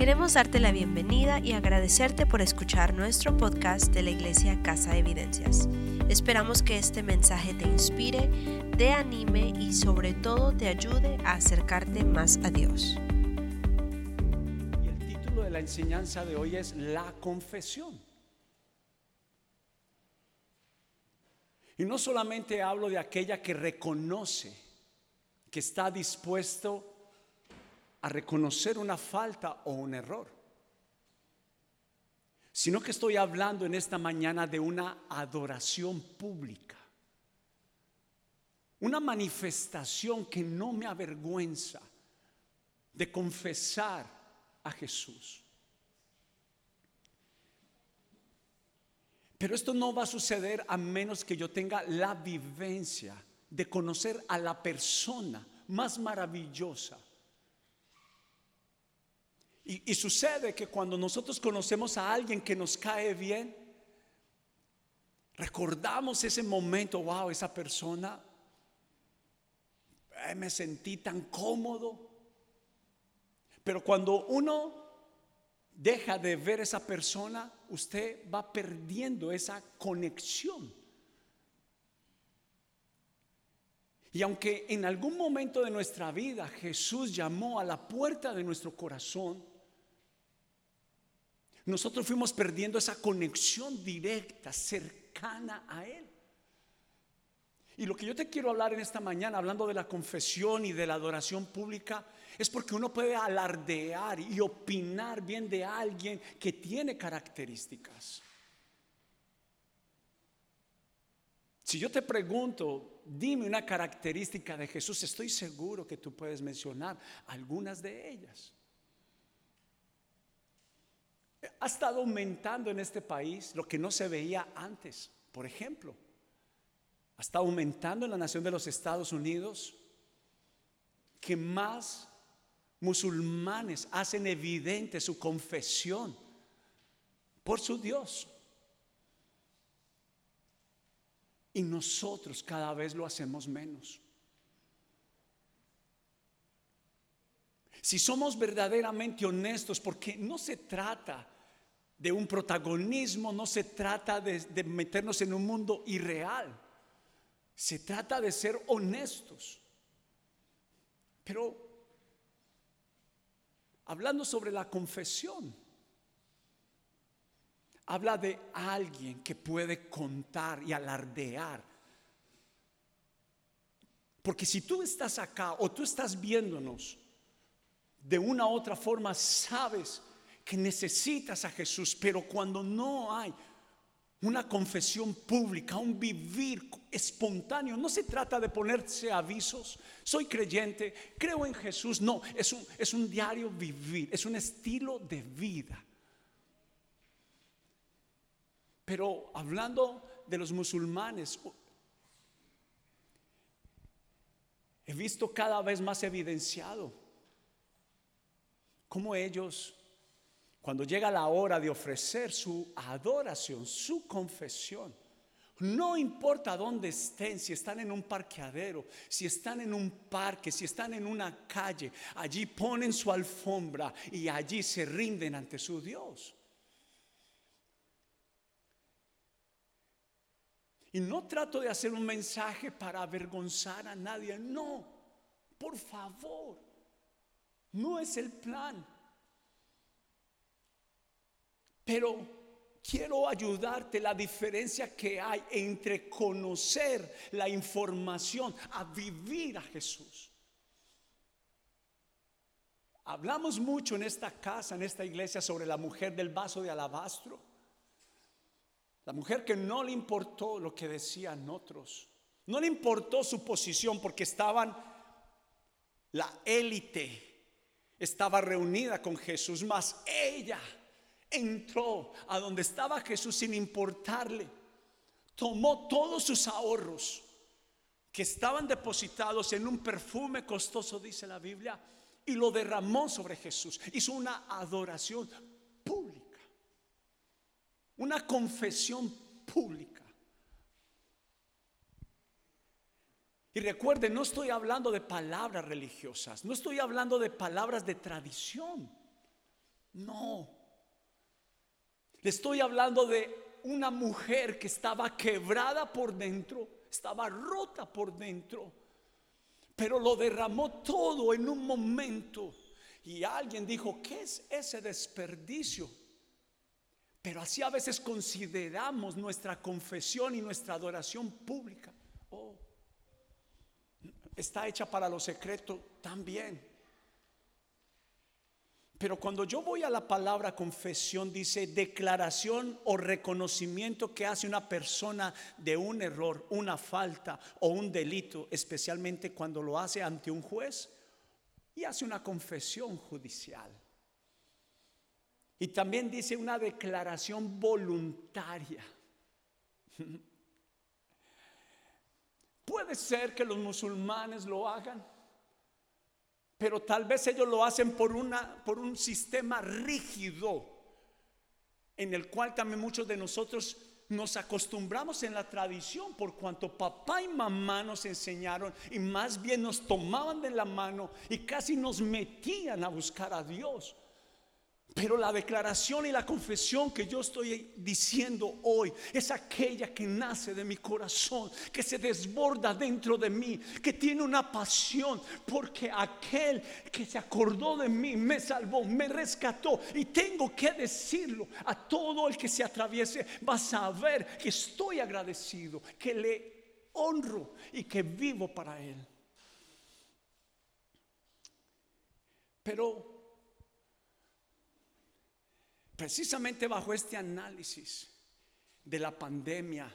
Queremos darte la bienvenida y agradecerte por escuchar nuestro podcast de la Iglesia Casa de Evidencias. Esperamos que este mensaje te inspire, te anime y sobre todo te ayude a acercarte más a Dios. Y el título de la enseñanza de hoy es La confesión. Y no solamente hablo de aquella que reconoce, que está dispuesto a reconocer una falta o un error, sino que estoy hablando en esta mañana de una adoración pública, una manifestación que no me avergüenza de confesar a Jesús. Pero esto no va a suceder a menos que yo tenga la vivencia de conocer a la persona más maravillosa y, sucede que cuando nosotros conocemos a alguien que nos cae bien, recordamos ese momento, wow, esa persona, me sentí tan cómodo. Pero cuando uno deja de ver esa persona, usted va perdiendo esa conexión. Y aunque en algún momento de nuestra vida Jesús llamó a la puerta de nuestro corazón, nosotros fuimos perdiendo esa conexión directa, cercana a Él. Y lo que yo te quiero hablar en esta mañana, hablando de la confesión y de la adoración pública, es porque uno puede alardear y opinar bien de alguien que tiene características. Si yo te pregunto, dime una característica de Jesús, estoy seguro que tú puedes mencionar algunas de ellas. Ha estado aumentando en este país lo que no se veía antes. Por ejemplo, ha estado aumentando en la nación de los Estados Unidos que más musulmanes hacen evidente su confesión por su Dios. Y nosotros cada vez lo hacemos menos. Si somos verdaderamente honestos, porque no se trata de un protagonismo, no se trata de, meternos en un mundo irreal, se trata de ser honestos. Pero hablando sobre la confesión, habla de alguien que puede contar y alardear. Porque si tú estás acá o tú estás viéndonos, de una u otra forma sabes que necesitas a Jesús, pero cuando no hay una confesión pública, un vivir espontáneo, no se trata de ponerse avisos, soy creyente, creo en Jesús, no, es un, es un diario vivir, es un estilo de vida. Pero hablando de los musulmanes, he visto cada vez más evidenciado cómo ellos, cuando llega la hora de ofrecer su adoración, su confesión, no importa dónde estén, si están en un parqueadero, si están en un parque, si están en una calle, allí ponen su alfombra y allí se rinden ante su Dios. Y no trato de hacer un mensaje para avergonzar a nadie, no, por favor. No es el plan. Pero quiero ayudarte la diferencia que hay entre conocer la información a vivir a Jesús. Hablamos mucho en esta casa, en esta iglesia, sobre la mujer del vaso de alabastro. La mujer que no le importó lo que decían otros. No le importó su posición porque estaban la élite estaba reunida con Jesús, mas ella entró a donde estaba Jesús sin importarle. Tomó todos sus ahorros que estaban depositados en un perfume costoso, dice la Biblia, y lo derramó sobre Jesús. Hizo una adoración pública, una confesión pública. Y recuerden, no estoy hablando de palabras religiosas, no estoy hablando de palabras de tradición. No. Le estoy hablando de una mujer que estaba quebrada por dentro, estaba rota por dentro, pero lo derramó todo en un momento. Y alguien dijo, ¿qué es ese desperdicio? Pero así a veces consideramos nuestra confesión y nuestra adoración pública. Está hecha para lo secreto también. Pero cuando yo voy a la palabra confesión, dice declaración o reconocimiento que hace una persona de un error, una falta o un delito, especialmente cuando lo hace ante un juez y hace una confesión judicial. Y también dice una declaración voluntaria. Puede ser que los musulmanes lo hagan pero tal vez ellos lo hacen por, una, por un sistema rígido en el cual también muchos de nosotros nos acostumbramos en la tradición por cuanto papá y mamá nos enseñaron y más bien nos tomaban de la mano y casi nos metían a buscar a Dios. Pero la declaración y la confesión que yo estoy diciendo hoy es aquella que nace de mi corazón, que se desborda dentro de mí, que tiene una pasión, porque aquel que se acordó de mí me salvó, me rescató. Y tengo que decirlo a todo el que se atraviese, va a saber que estoy agradecido, que le honro y que vivo para él. Pero precisamente bajo este análisis de la pandemia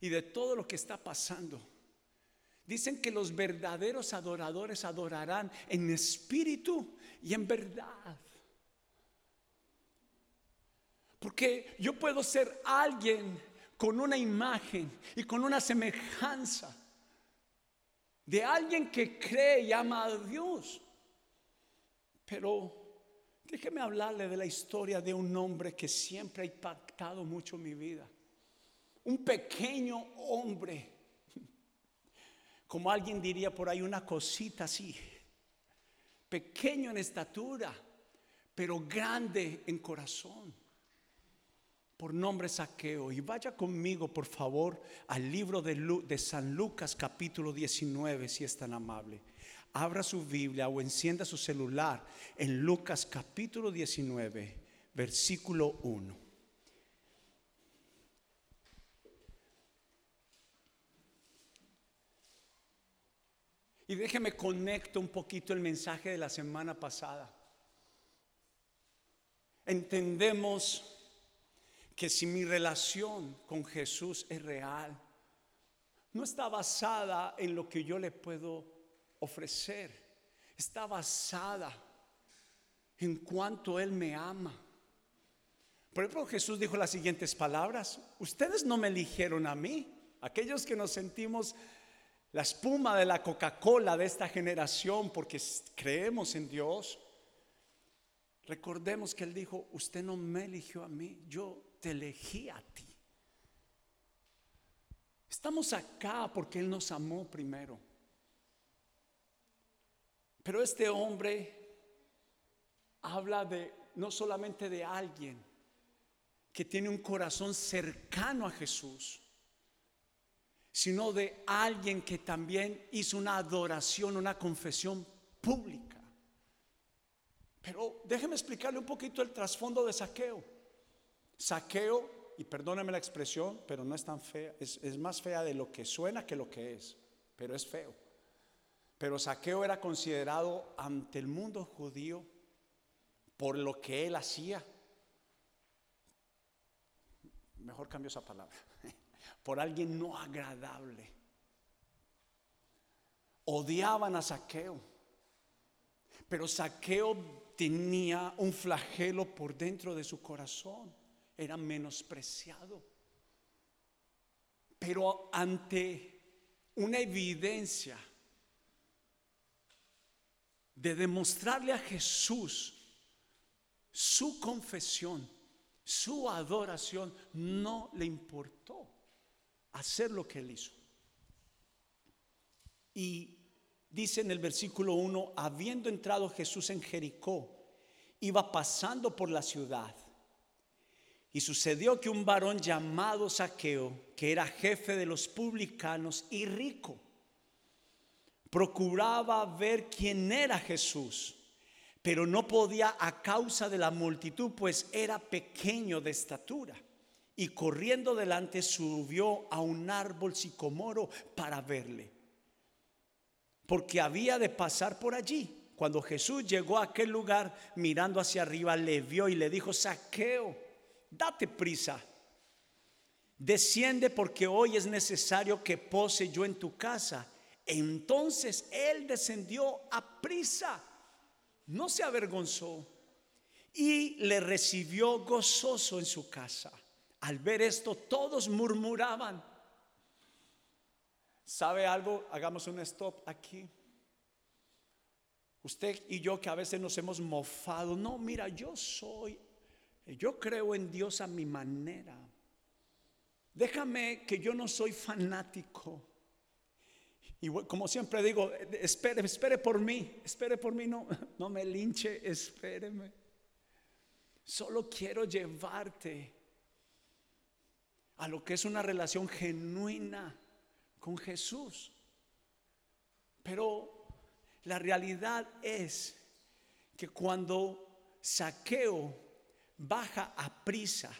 y de todo lo que está pasando, dicen que los verdaderos adoradores adorarán en espíritu y en verdad. Porque yo puedo ser alguien con una imagen y con una semejanza de alguien que cree y ama a Dios, pero Déjeme hablarle de la historia de un hombre que siempre ha impactado mucho mi vida. Un pequeño hombre, como alguien diría por ahí, una cosita así, pequeño en estatura, pero grande en corazón, por nombre Saqueo. Y vaya conmigo, por favor, al libro de, de San Lucas capítulo 19, si es tan amable abra su Biblia o encienda su celular en Lucas capítulo 19, versículo 1. Y déjeme conecto un poquito el mensaje de la semana pasada. Entendemos que si mi relación con Jesús es real, no está basada en lo que yo le puedo ofrecer está basada en cuanto Él me ama. Por ejemplo, Jesús dijo las siguientes palabras, ustedes no me eligieron a mí, aquellos que nos sentimos la espuma de la Coca-Cola de esta generación porque creemos en Dios. Recordemos que Él dijo, usted no me eligió a mí, yo te elegí a ti. Estamos acá porque Él nos amó primero. Pero este hombre habla de no solamente de alguien que tiene un corazón cercano a Jesús, sino de alguien que también hizo una adoración, una confesión pública. Pero déjeme explicarle un poquito el trasfondo de saqueo. Saqueo, y perdóneme la expresión, pero no es tan fea, es, es más fea de lo que suena que lo que es, pero es feo. Pero Saqueo era considerado ante el mundo judío por lo que él hacía. Mejor cambio esa palabra. Por alguien no agradable. Odiaban a Saqueo. Pero Saqueo tenía un flagelo por dentro de su corazón. Era menospreciado. Pero ante una evidencia de demostrarle a Jesús su confesión, su adoración, no le importó hacer lo que él hizo. Y dice en el versículo 1, habiendo entrado Jesús en Jericó, iba pasando por la ciudad. Y sucedió que un varón llamado Saqueo, que era jefe de los publicanos y rico, procuraba ver quién era Jesús, pero no podía a causa de la multitud, pues era pequeño de estatura. Y corriendo delante subió a un árbol sicomoro para verle, porque había de pasar por allí. Cuando Jesús llegó a aquel lugar, mirando hacia arriba, le vio y le dijo, Saqueo, date prisa, desciende porque hoy es necesario que pose yo en tu casa. Entonces él descendió a prisa, no se avergonzó y le recibió gozoso en su casa. Al ver esto, todos murmuraban. ¿Sabe algo? Hagamos un stop aquí. Usted y yo que a veces nos hemos mofado, no, mira, yo soy, yo creo en Dios a mi manera. Déjame que yo no soy fanático. Y como siempre digo, espere, espere por mí, espere por mí, no, no me linche, espéreme. Solo quiero llevarte a lo que es una relación genuina con Jesús. Pero la realidad es que cuando Saqueo baja a prisa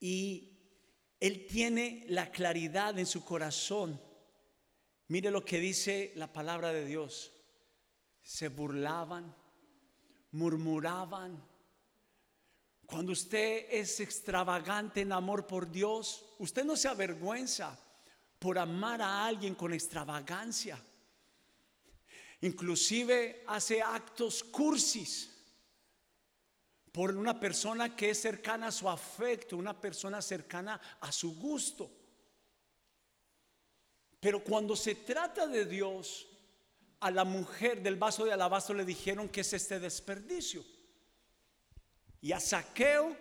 y él tiene la claridad en su corazón, mire lo que dice la palabra de Dios. Se burlaban, murmuraban. Cuando usted es extravagante en amor por Dios, usted no se avergüenza por amar a alguien con extravagancia. Inclusive hace actos cursis por una persona que es cercana a su afecto, una persona cercana a su gusto. Pero cuando se trata de Dios, a la mujer del vaso de alabastro le dijeron que es este desperdicio. Y a Saqueo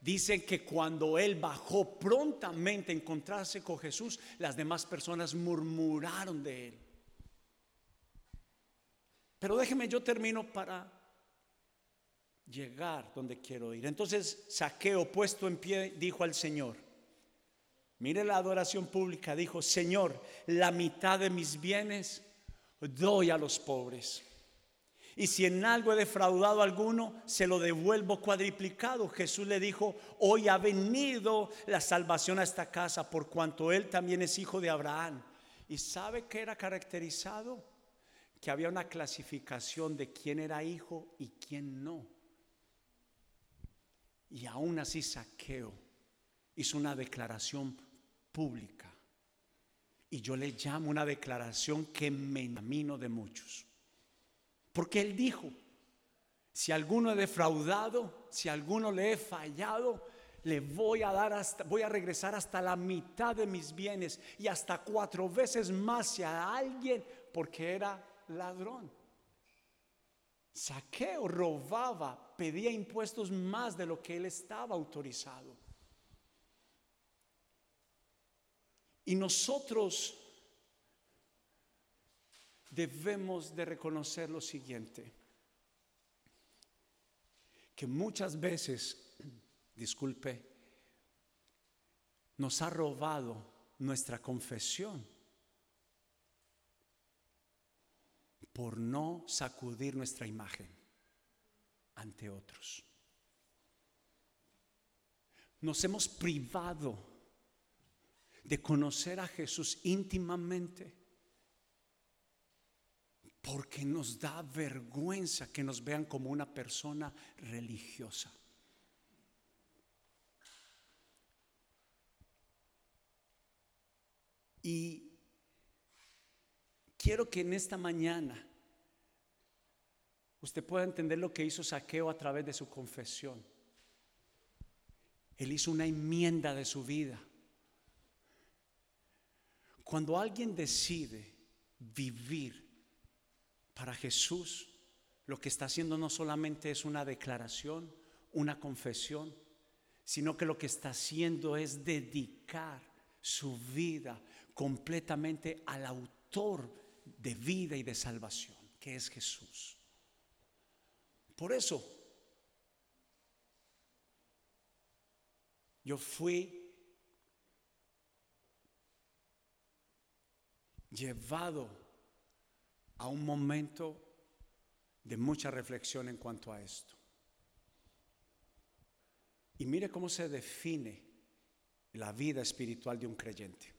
dicen que cuando él bajó prontamente a encontrarse con Jesús, las demás personas murmuraron de él. Pero déjeme, yo termino para llegar donde quiero ir. Entonces Saqueo, puesto en pie, dijo al Señor, mire la adoración pública, dijo, Señor, la mitad de mis bienes doy a los pobres. Y si en algo he defraudado a alguno, se lo devuelvo cuadriplicado. Jesús le dijo, hoy ha venido la salvación a esta casa por cuanto él también es hijo de Abraham. ¿Y sabe qué era caracterizado? que había una clasificación de quién era hijo y quién no. Y aún así Saqueo hizo una declaración pública. Y yo le llamo una declaración que me enamino de muchos. Porque él dijo, si alguno he defraudado, si alguno le he fallado, le voy a dar hasta, voy a regresar hasta la mitad de mis bienes y hasta cuatro veces más si a alguien, porque era ladrón. Saqueo robaba, pedía impuestos más de lo que él estaba autorizado. Y nosotros debemos de reconocer lo siguiente, que muchas veces, disculpe, nos ha robado nuestra confesión por no sacudir nuestra imagen ante otros. Nos hemos privado de conocer a Jesús íntimamente porque nos da vergüenza que nos vean como una persona religiosa. Y quiero que en esta mañana usted pueda entender lo que hizo Saqueo a través de su confesión. Él hizo una enmienda de su vida. Cuando alguien decide vivir para Jesús, lo que está haciendo no solamente es una declaración, una confesión, sino que lo que está haciendo es dedicar su vida completamente al autor de vida y de salvación, que es Jesús. Por eso, yo fui llevado a un momento de mucha reflexión en cuanto a esto. Y mire cómo se define la vida espiritual de un creyente.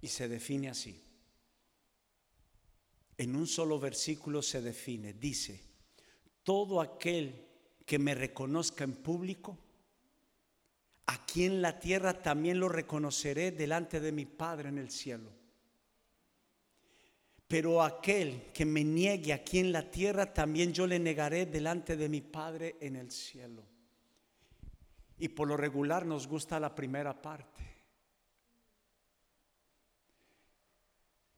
Y se define así. En un solo versículo se define, dice, todo aquel que me reconozca en público, aquí en la tierra también lo reconoceré delante de mi Padre en el cielo. Pero aquel que me niegue aquí en la tierra, también yo le negaré delante de mi Padre en el cielo. Y por lo regular nos gusta la primera parte.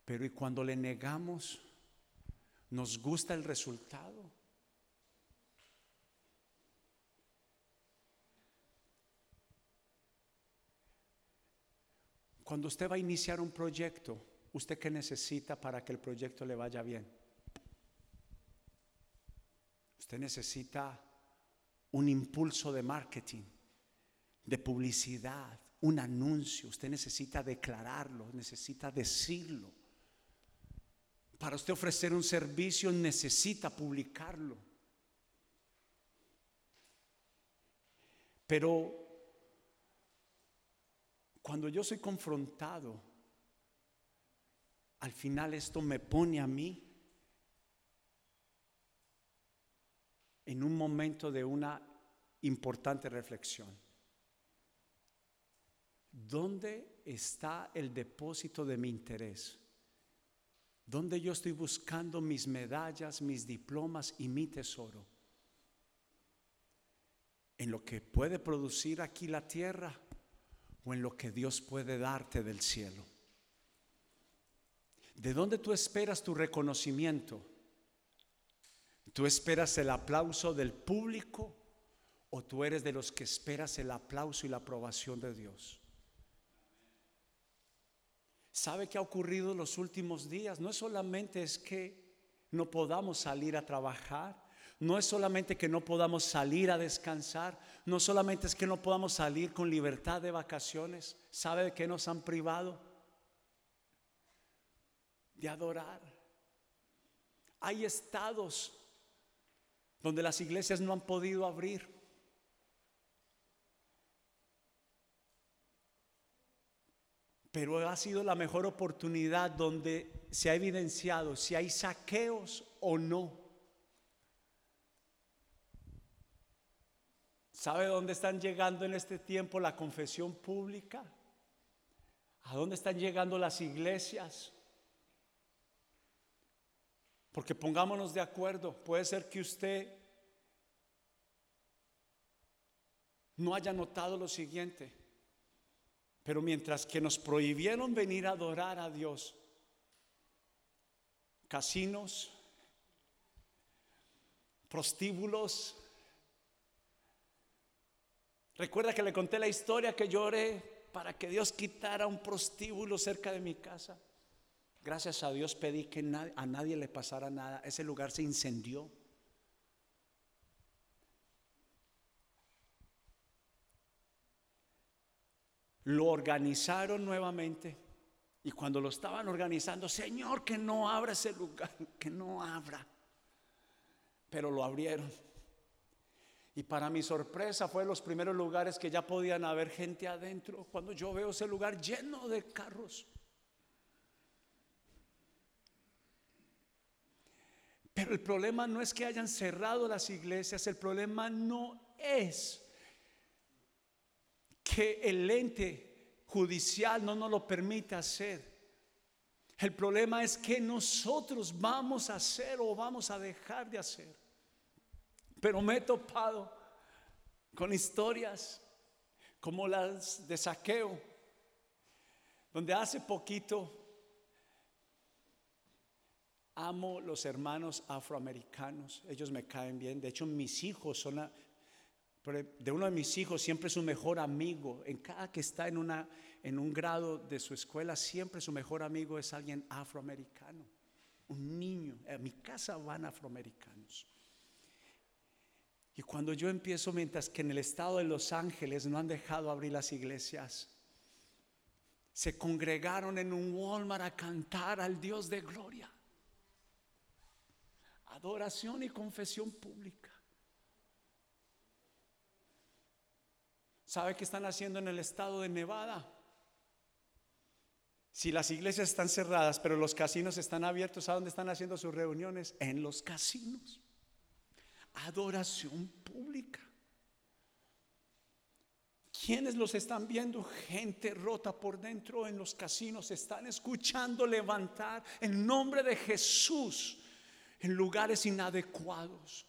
Pero ¿y cuando le negamos, nos gusta el resultado? Cuando usted va a iniciar un proyecto, ¿Usted qué necesita para que el proyecto le vaya bien? Usted necesita un impulso de marketing, de publicidad, un anuncio. Usted necesita declararlo, necesita decirlo. Para usted ofrecer un servicio necesita publicarlo. Pero cuando yo soy confrontado al final esto me pone a mí en un momento de una importante reflexión. ¿Dónde está el depósito de mi interés? ¿Dónde yo estoy buscando mis medallas, mis diplomas y mi tesoro? ¿En lo que puede producir aquí la tierra o en lo que Dios puede darte del cielo? ¿De dónde tú esperas tu reconocimiento? ¿Tú esperas el aplauso del público o tú eres de los que esperas el aplauso y la aprobación de Dios? ¿Sabe qué ha ocurrido en los últimos días? No es solamente es que no podamos salir a trabajar, no es solamente que no podamos salir a descansar, no solamente es que no podamos salir con libertad de vacaciones. ¿Sabe de qué nos han privado? De adorar. Hay estados donde las iglesias no han podido abrir. Pero ha sido la mejor oportunidad donde se ha evidenciado si hay saqueos o no. ¿Sabe dónde están llegando en este tiempo la confesión pública? ¿A dónde están llegando las iglesias? Porque pongámonos de acuerdo, puede ser que usted no haya notado lo siguiente, pero mientras que nos prohibieron venir a adorar a Dios, casinos, prostíbulos, recuerda que le conté la historia que lloré para que Dios quitara un prostíbulo cerca de mi casa. Gracias a Dios pedí que a nadie le pasara nada. Ese lugar se incendió. Lo organizaron nuevamente y cuando lo estaban organizando, Señor, que no abra ese lugar, que no abra. Pero lo abrieron. Y para mi sorpresa fue los primeros lugares que ya podían haber gente adentro. Cuando yo veo ese lugar lleno de carros. Pero el problema no es que hayan cerrado las iglesias, el problema no es que el ente judicial no nos lo permita hacer. El problema es que nosotros vamos a hacer o vamos a dejar de hacer. Pero me he topado con historias como las de saqueo, donde hace poquito Amo los hermanos afroamericanos, ellos me caen bien. De hecho, mis hijos son, de uno de mis hijos siempre su mejor amigo. En cada que está en, una, en un grado de su escuela, siempre su mejor amigo es alguien afroamericano, un niño. A mi casa van afroamericanos. Y cuando yo empiezo, mientras que en el estado de Los Ángeles no han dejado abrir las iglesias, se congregaron en un Walmart a cantar al Dios de gloria. Adoración y confesión pública. ¿Sabe qué están haciendo en el estado de Nevada? Si las iglesias están cerradas, pero los casinos están abiertos, ¿a dónde están haciendo sus reuniones? En los casinos. Adoración pública. ¿Quiénes los están viendo? Gente rota por dentro en los casinos. Están escuchando levantar el nombre de Jesús en lugares inadecuados.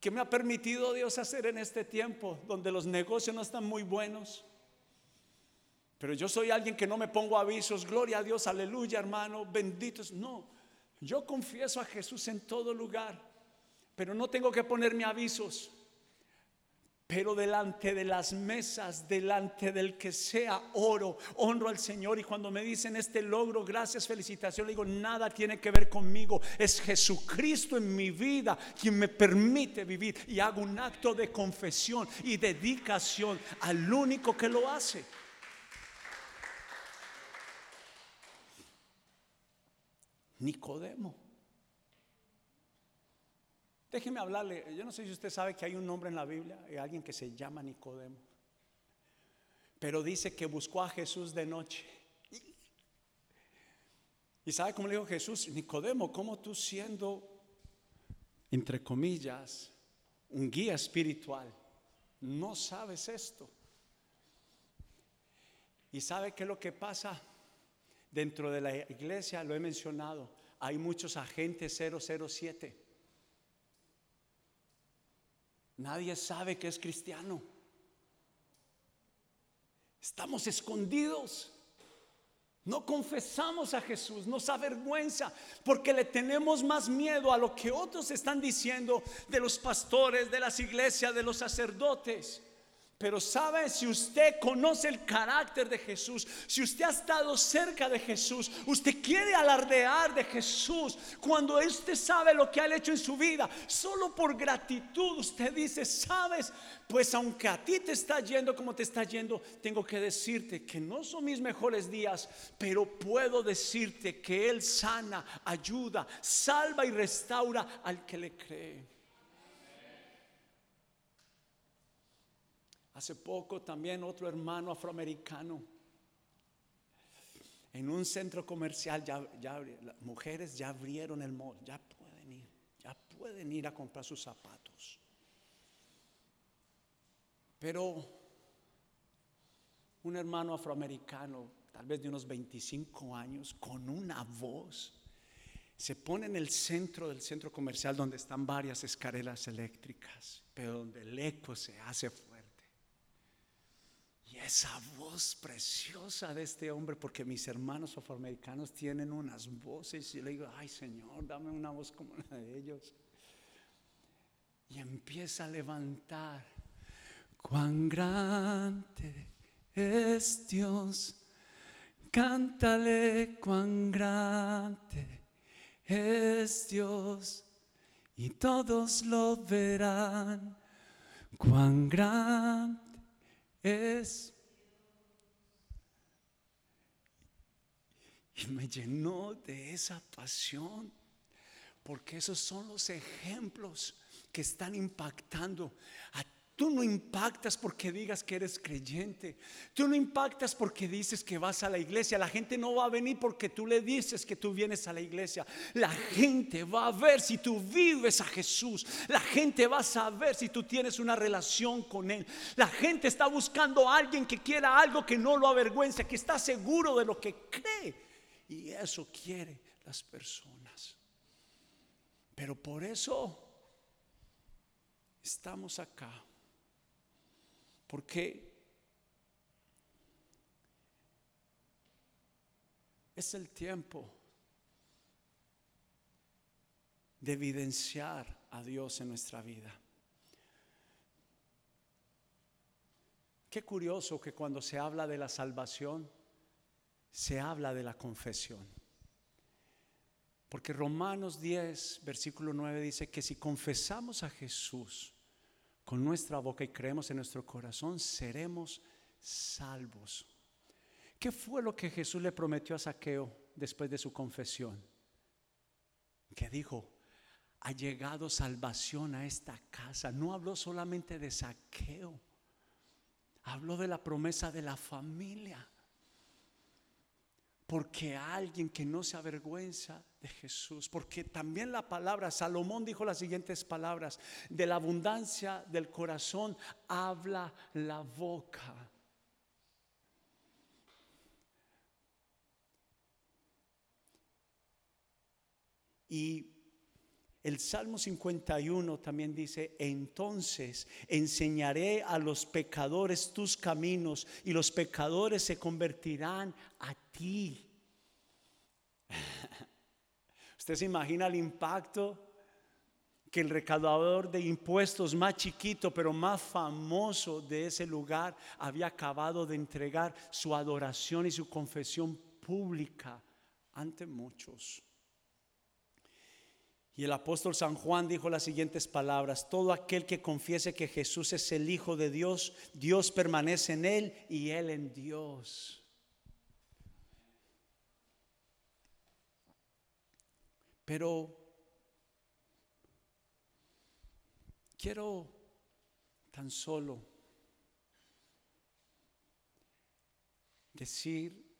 ¿Qué me ha permitido Dios hacer en este tiempo donde los negocios no están muy buenos? Pero yo soy alguien que no me pongo avisos, gloria a Dios, aleluya hermano, benditos. No, yo confieso a Jesús en todo lugar, pero no tengo que ponerme avisos. Pero delante de las mesas, delante del que sea oro, honro al Señor. Y cuando me dicen este logro, gracias, felicitación, le digo, nada tiene que ver conmigo. Es Jesucristo en mi vida quien me permite vivir. Y hago un acto de confesión y dedicación al único que lo hace. Nicodemo. Déjeme hablarle, yo no sé si usted sabe que hay un nombre en la Biblia, hay alguien que se llama Nicodemo, pero dice que buscó a Jesús de noche. ¿Y sabe cómo le dijo Jesús? Nicodemo, ¿cómo tú siendo, entre comillas, un guía espiritual, no sabes esto? ¿Y sabe qué es lo que pasa? Dentro de la iglesia, lo he mencionado, hay muchos agentes 007 Nadie sabe que es cristiano. Estamos escondidos. No confesamos a Jesús, nos avergüenza porque le tenemos más miedo a lo que otros están diciendo de los pastores, de las iglesias, de los sacerdotes. Pero sabe, si usted conoce el carácter de Jesús, si usted ha estado cerca de Jesús, usted quiere alardear de Jesús, cuando usted sabe lo que ha hecho en su vida, solo por gratitud usted dice, sabes, pues aunque a ti te está yendo como te está yendo, tengo que decirte que no son mis mejores días, pero puedo decirte que Él sana, ayuda, salva y restaura al que le cree. Hace poco también otro hermano afroamericano en un centro comercial, ya, las mujeres ya abrieron el mall, ya pueden ir, ya pueden ir a comprar sus zapatos. Pero un hermano afroamericano, tal vez de unos 25 años, con una voz, se pone en el centro del centro comercial donde están varias escaleras eléctricas, pero donde el eco se hace fuerte y esa voz preciosa de este hombre, porque mis hermanos afroamericanos tienen unas voces, y le digo, ay Señor, dame una voz como la de ellos. Y empieza a levantar, cuán grande es Dios, cántale cuán grande es Dios, y todos lo verán, cuán grande es. Y me llenó de esa pasión, porque esos son los ejemplos que están impactando a Tú no impactas porque digas que eres creyente. Tú no impactas porque dices que vas a la iglesia. La gente no va a venir porque tú le dices que tú vienes a la iglesia. La gente va a ver si tú vives a Jesús. La gente va a saber si tú tienes una relación con Él. La gente está buscando a alguien que quiera algo que no lo avergüence, que está seguro de lo que cree. Y eso quiere las personas. Pero por eso estamos acá porque es el tiempo de evidenciar a Dios en nuestra vida. Qué curioso que cuando se habla de la salvación, se habla de la confesión. Porque Romanos 10, versículo 9 dice que si confesamos a Jesús con nuestra boca y creemos en nuestro corazón, seremos salvos. ¿Qué fue lo que Jesús le prometió a Saqueo después de su confesión? Que dijo, ha llegado salvación a esta casa. No habló solamente de saqueo, habló de la promesa de la familia. Porque alguien que no se avergüenza de Jesús, porque también la palabra, Salomón dijo las siguientes palabras, de la abundancia del corazón habla la boca. Y el Salmo 51 también dice, entonces enseñaré a los pecadores tus caminos y los pecadores se convertirán a ti. ¿Usted se imagina el impacto que el recaudador de impuestos más chiquito pero más famoso de ese lugar había acabado de entregar su adoración y su confesión pública ante muchos? Y el apóstol San Juan dijo las siguientes palabras, todo aquel que confiese que Jesús es el Hijo de Dios, Dios permanece en él y él en Dios. Pero quiero tan solo decir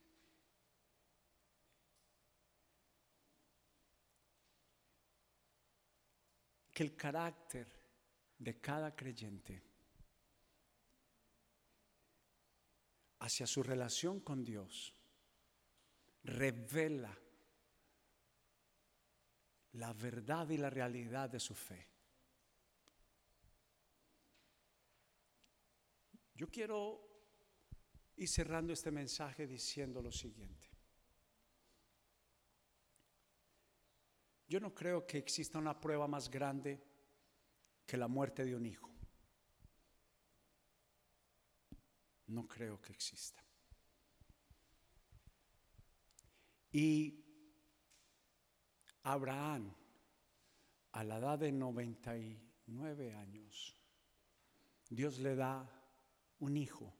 que el carácter de cada creyente hacia su relación con Dios revela la verdad y la realidad de su fe. Yo quiero ir cerrando este mensaje diciendo lo siguiente. Yo no creo que exista una prueba más grande que la muerte de un hijo. No creo que exista. Y Abraham, a la edad de 99 años, Dios le da un hijo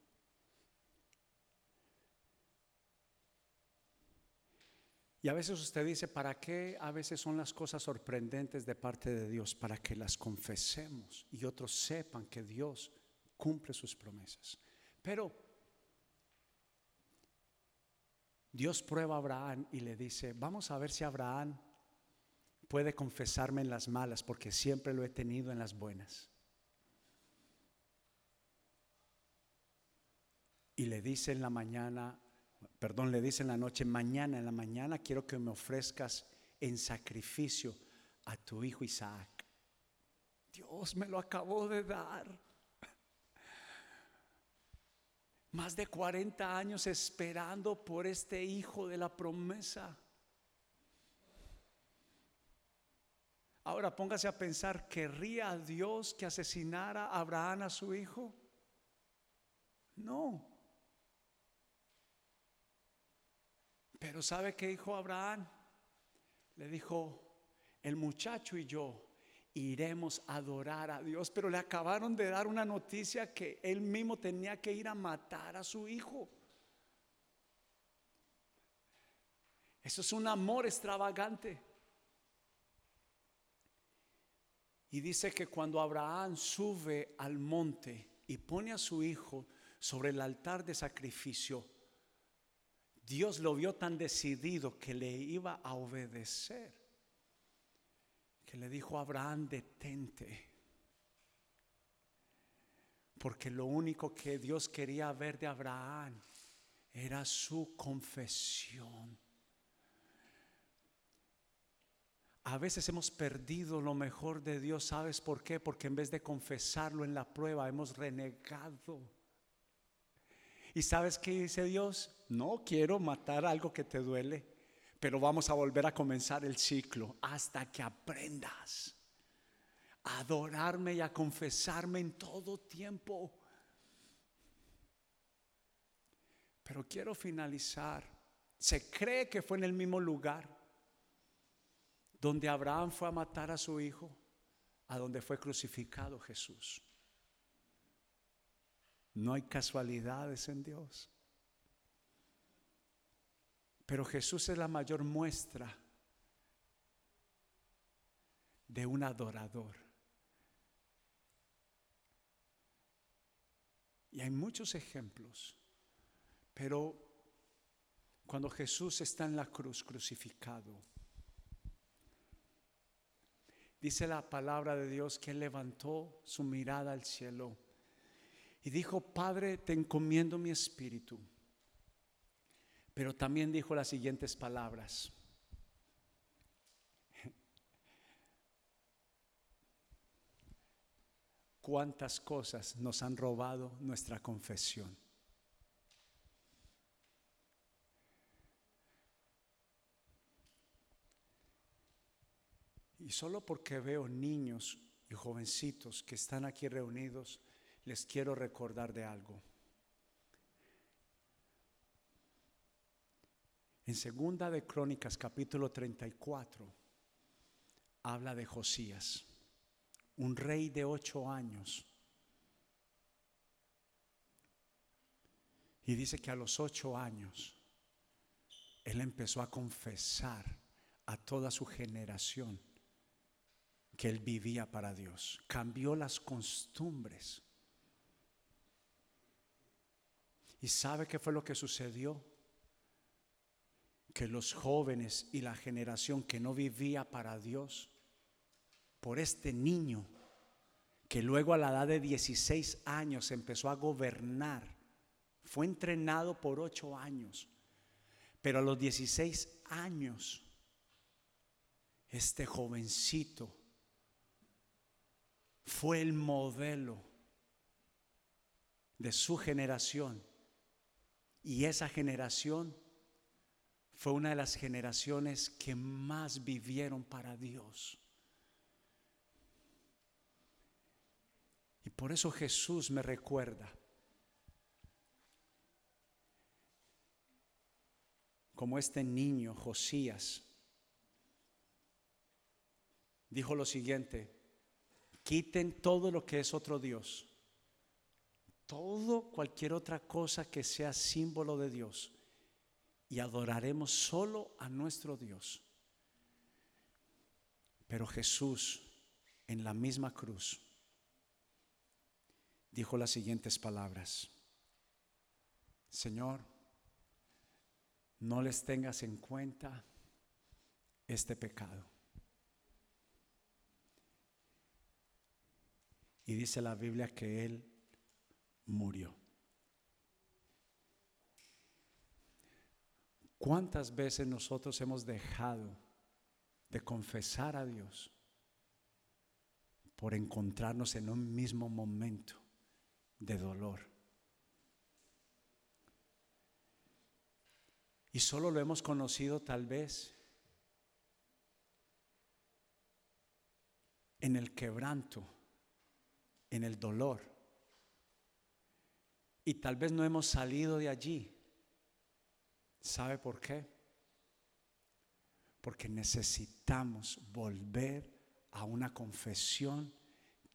Y a veces usted dice, ¿para qué a veces son las cosas sorprendentes de parte de Dios? Para que las confesemos y otros sepan que Dios cumple sus promesas. Pero Dios prueba a Abraham y le dice, vamos a ver si Abraham puede confesarme en las malas, porque siempre lo he tenido en las buenas. Y le dice en la mañana, perdón, le dice en la noche, mañana en la mañana quiero que me ofrezcas en sacrificio a tu hijo Isaac. Dios me lo acabó de dar. Más de 40 años esperando por este hijo de la promesa. Ahora póngase a pensar, ¿querría Dios que asesinara a Abraham a su hijo? No. Pero ¿sabe qué dijo Abraham? Le dijo, el muchacho y yo iremos a adorar a Dios, pero le acabaron de dar una noticia que él mismo tenía que ir a matar a su hijo. Eso es un amor extravagante. Y dice que cuando Abraham sube al monte y pone a su hijo sobre el altar de sacrificio, Dios lo vio tan decidido que le iba a obedecer, que le dijo a Abraham, detente. Porque lo único que Dios quería ver de Abraham era su confesión. A veces hemos perdido lo mejor de Dios, ¿sabes por qué? Porque en vez de confesarlo en la prueba, hemos renegado. ¿Y sabes qué dice Dios? No quiero matar algo que te duele, pero vamos a volver a comenzar el ciclo hasta que aprendas a adorarme y a confesarme en todo tiempo. Pero quiero finalizar. Se cree que fue en el mismo lugar. Donde Abraham fue a matar a su hijo, a donde fue crucificado Jesús. No hay casualidades en Dios. Pero Jesús es la mayor muestra de un adorador. Y hay muchos ejemplos, pero cuando Jesús está en la cruz crucificado, dice la palabra de Dios que levantó su mirada al cielo y dijo, Padre, te encomiendo mi espíritu. Pero también dijo las siguientes palabras. cuántas cosas nos han robado nuestra confesión. Y solo porque veo niños y jovencitos que están aquí reunidos, les quiero recordar de algo. En segunda de Crónicas capítulo 34 habla de Josías un rey de ocho años. Y dice que a los ocho años él empezó a confesar a toda su generación que él vivía para Dios. Cambió las costumbres. ¿Y sabe qué fue lo que sucedió? Que los jóvenes y la generación que no vivía para Dios por este niño que luego a la edad de 16 años empezó a gobernar. Fue entrenado por 8 años, pero a los 16 años, este jovencito fue el modelo de su generación. Y esa generación fue una de las generaciones que más vivieron para Dios. Y por eso Jesús me recuerda. Como este niño, Josías, dijo lo siguiente, quiten todo lo que es otro Dios, todo cualquier otra cosa que sea símbolo de Dios, y adoraremos solo a nuestro Dios. Pero Jesús en la misma cruz dijo las siguientes palabras. Señor, no les tengas en cuenta este pecado. Y dice la Biblia que Él murió. ¿Cuántas veces nosotros hemos dejado de confesar a Dios por encontrarnos en un mismo momento de dolor. Y solo lo hemos conocido tal vez en el quebranto, en el dolor. Y tal vez no hemos salido de allí. ¿Sabe por qué? Porque necesitamos volver a una confesión,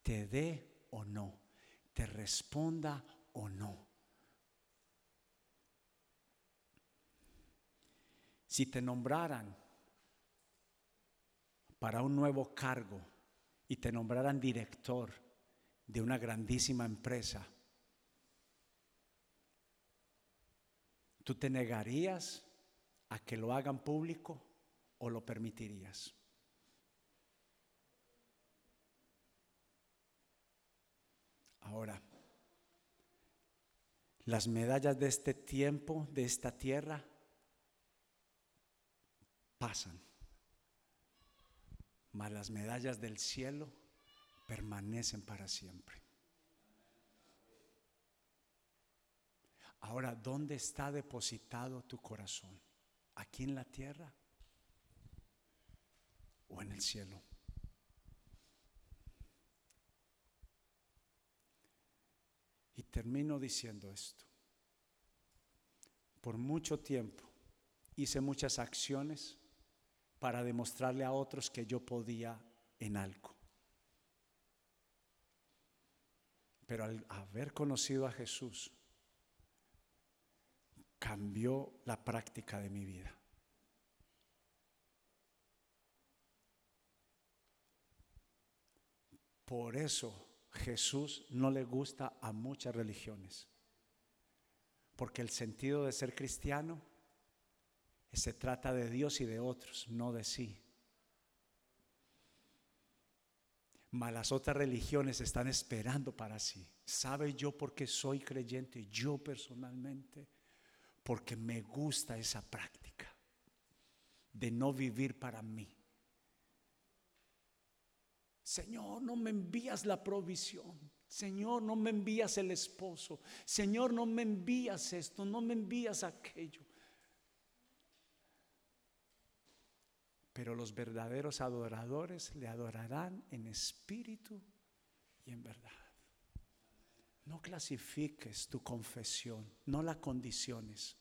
te dé o no te responda o no. Si te nombraran para un nuevo cargo y te nombraran director de una grandísima empresa, ¿tú te negarías a que lo hagan público o lo permitirías? Ahora, las medallas de este tiempo, de esta tierra, pasan, mas las medallas del cielo permanecen para siempre. Ahora, ¿dónde está depositado tu corazón? ¿Aquí en la tierra o en el cielo? Y termino diciendo esto. Por mucho tiempo hice muchas acciones para demostrarle a otros que yo podía en algo. Pero al haber conocido a Jesús, cambió la práctica de mi vida. Por eso Jesús no le gusta a muchas religiones. Porque el sentido de ser cristiano se trata de Dios y de otros, no de sí. Mas las otras religiones están esperando para sí. ¿Sabe yo por qué soy creyente? Yo personalmente, porque me gusta esa práctica de no vivir para mí, Señor, no me envías la provisión. Señor, no me envías el esposo. Señor, no me envías esto, no me envías aquello. Pero los verdaderos adoradores le adorarán en espíritu y en verdad. No clasifiques tu confesión, no la condiciones.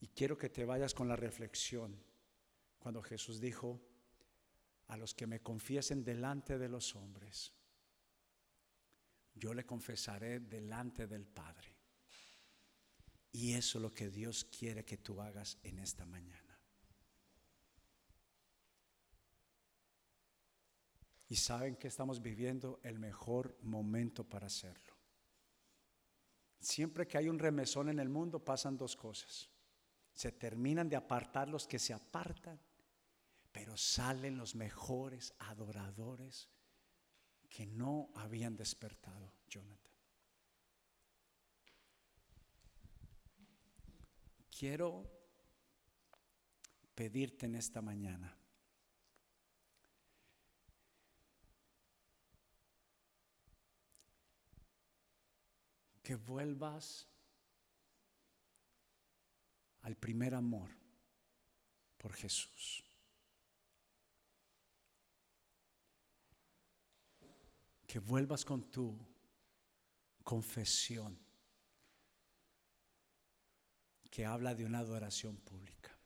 Y quiero que te vayas con la reflexión cuando Jesús dijo, a los que me confiesen delante de los hombres, yo le confesaré delante del Padre. Y eso es lo que Dios quiere que tú hagas en esta mañana. Y saben que estamos viviendo el mejor momento para hacerlo. Siempre que hay un remesón en el mundo pasan dos cosas. Se terminan de apartar los que se apartan pero salen los mejores adoradores que no habían despertado, Jonathan. Quiero pedirte en esta mañana que vuelvas al primer amor por Jesús. que vuelvas con tu confesión que habla de una adoración pública.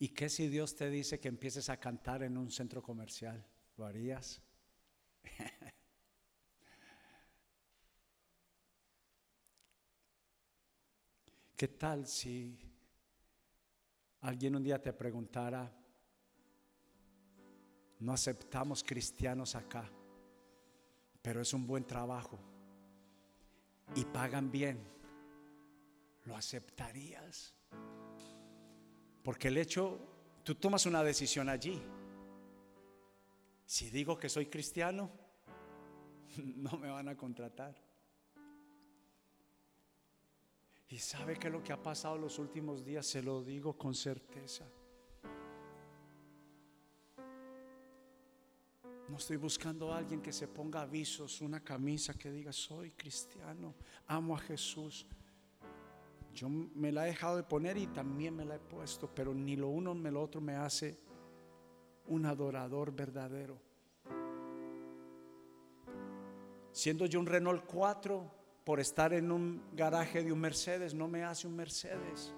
¿Y qué si Dios te dice que empieces a cantar en un centro comercial? ¿Lo harías? ¿Qué tal si alguien un día te preguntara, no aceptamos cristianos acá, pero es un buen trabajo y pagan bien. ¿Lo aceptarías? Porque el hecho, tú tomas una decisión allí. Si digo que soy cristiano, no me van a contratar. Y sabe que lo que ha pasado los últimos días, se lo digo con certeza. No estoy buscando a alguien que se ponga avisos, una camisa que diga, soy cristiano, amo a Jesús. Yo me la he dejado de poner y también me la he puesto, pero ni lo uno ni lo otro me hace un adorador verdadero. Siendo yo un Renault 4, por estar en un garaje de un Mercedes, no me hace un Mercedes.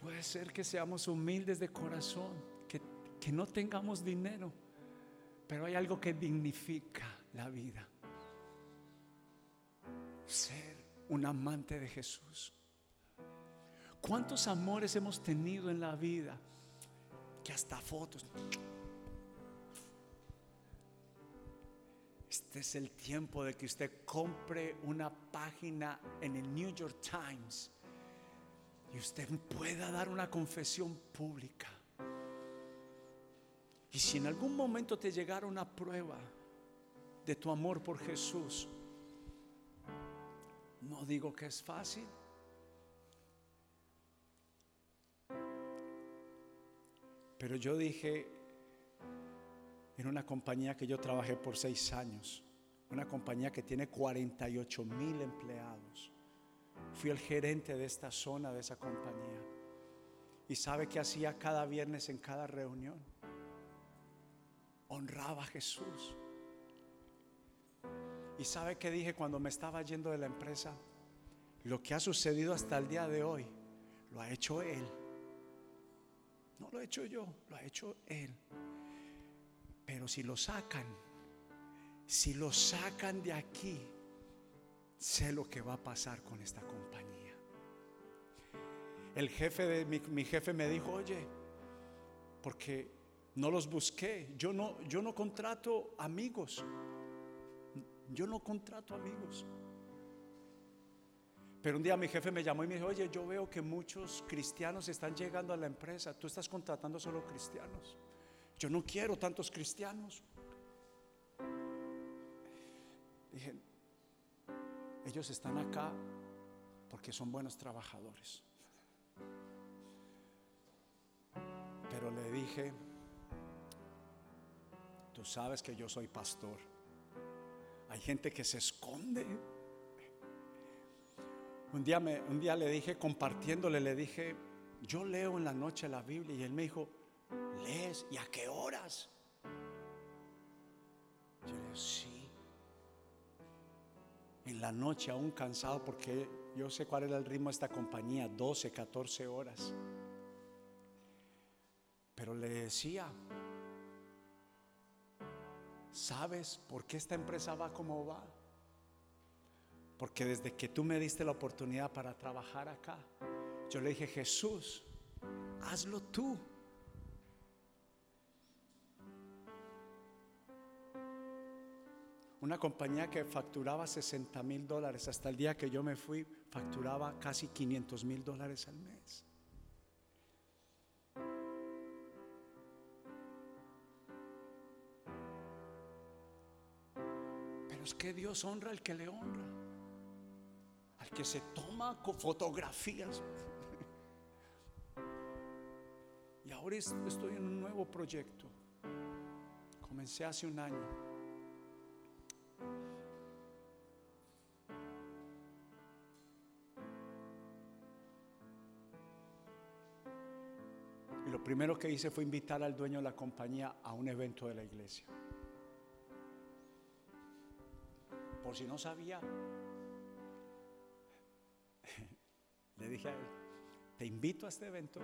Puede ser que seamos humildes de corazón, que, que no tengamos dinero, pero hay algo que dignifica la vida. Ser un amante de Jesús. ¿Cuántos amores hemos tenido en la vida? Que hasta fotos. Este es el tiempo de que usted compre una página en el New York Times y usted pueda dar una confesión pública. Y si en algún momento te llegara una prueba de tu amor por Jesús, no digo que es fácil. Pero yo dije en una compañía que yo trabajé por seis años, una compañía que tiene 48 mil empleados. Fui el gerente de esta zona, de esa compañía. ¿Y sabe qué hacía cada viernes en cada reunión? honraba a Jesús. ¿Y sabe qué dije cuando me estaba yendo de la empresa? Lo que ha sucedido hasta el día de hoy, lo ha hecho Él. No lo he hecho yo, lo ha hecho Él. Pero si lo sacan, si lo sacan de aquí, sé lo que va a pasar con esta compañía. El jefe de mi, mi jefe me dijo, oye, porque no los busqué. Yo no, yo no contrato amigos. Yo no contrato amigos. Pero un día mi jefe me llamó y me dijo, oye, yo veo que muchos cristianos están llegando a la empresa. Tú estás contratando solo cristianos. Yo no quiero tantos cristianos. Dije, ellos están acá porque son buenos trabajadores. Pero le dije, tú sabes que yo soy pastor. Hay gente que se esconde. Un día, me, un día le dije, compartiéndole, le dije, yo leo en la noche la Biblia y él me dijo, ¿lees? ¿Y a qué horas? Yo le dije, sí. En la noche aún cansado porque yo sé cuál era el ritmo de esta compañía, 12, 14 horas. Pero le decía, ¿sabes por qué esta empresa va como va? Porque desde que tú me diste la oportunidad para trabajar acá, yo le dije, Jesús, hazlo tú. Una compañía que facturaba 60 mil dólares, hasta el día que yo me fui, facturaba casi 500 mil dólares al mes. Pero es que Dios honra al que le honra, al que se toma fotografías. Y ahora estoy en un nuevo proyecto. Comencé hace un año. Y lo primero que hice fue invitar al dueño de la compañía a un evento de la iglesia. Por si no sabía, le dije a él, te invito a este evento.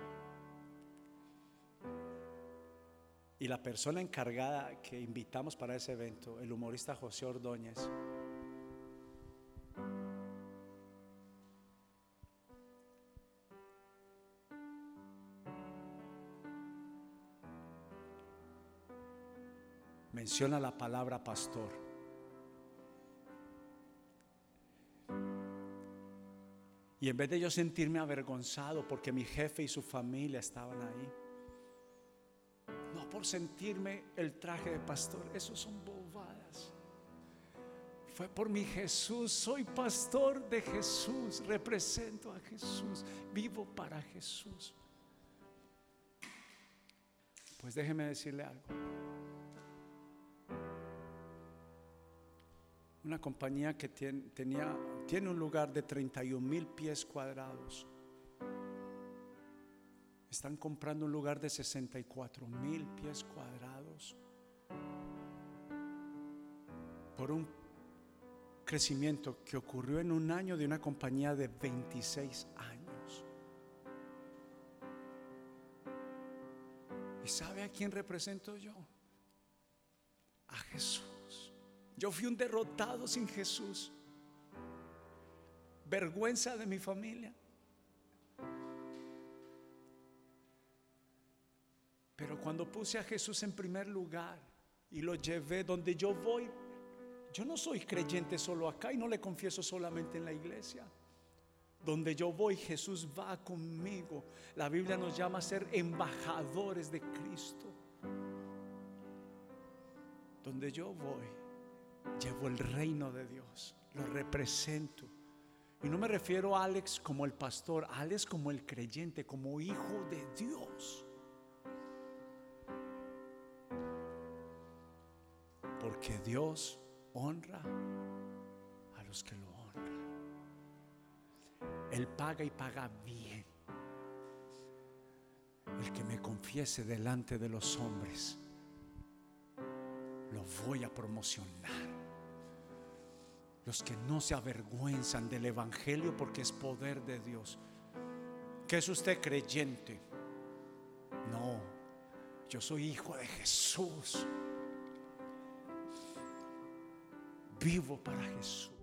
Y la persona encargada que invitamos para ese evento, el humorista José Ordóñez, menciona la palabra pastor. Y en vez de yo sentirme avergonzado porque mi jefe y su familia estaban ahí, no por sentirme el traje de pastor, eso son bobadas. Fue por mi Jesús, soy pastor de Jesús, represento a Jesús, vivo para Jesús. Pues déjeme decirle algo. una compañía que tenía, tiene un lugar de 31 mil pies cuadrados. Están comprando un lugar de 64 mil pies cuadrados por un crecimiento que ocurrió en un año de una compañía de 26 años. ¿Y sabe a quién represento yo? A Jesús. Yo fui un derrotado sin Jesús. Vergüenza de mi familia. Pero cuando puse a Jesús en primer lugar y lo llevé donde yo voy, yo no soy creyente solo acá y no le confieso solamente en la iglesia. Donde yo voy, Jesús va conmigo. La Biblia nos llama a ser embajadores de Cristo. Donde yo voy, llevo el reino de Dios, lo represento. Y no me refiero a Alex como el pastor, a Alex como el creyente, como hijo de Dios. Porque Dios honra a los que lo honran. Él paga y paga bien. El que me confiese delante de los hombres lo voy a promocionar. Los que no se avergüenzan del Evangelio porque es poder de Dios. ¿Qué es usted creyente? No, yo soy hijo de Jesús. Vivo para Jesús.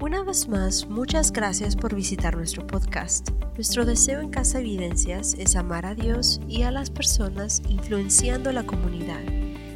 Una vez más, muchas gracias por visitar nuestro podcast. Nuestro deseo en Casa Evidencias es amar a Dios y a las personas influenciando la comunidad.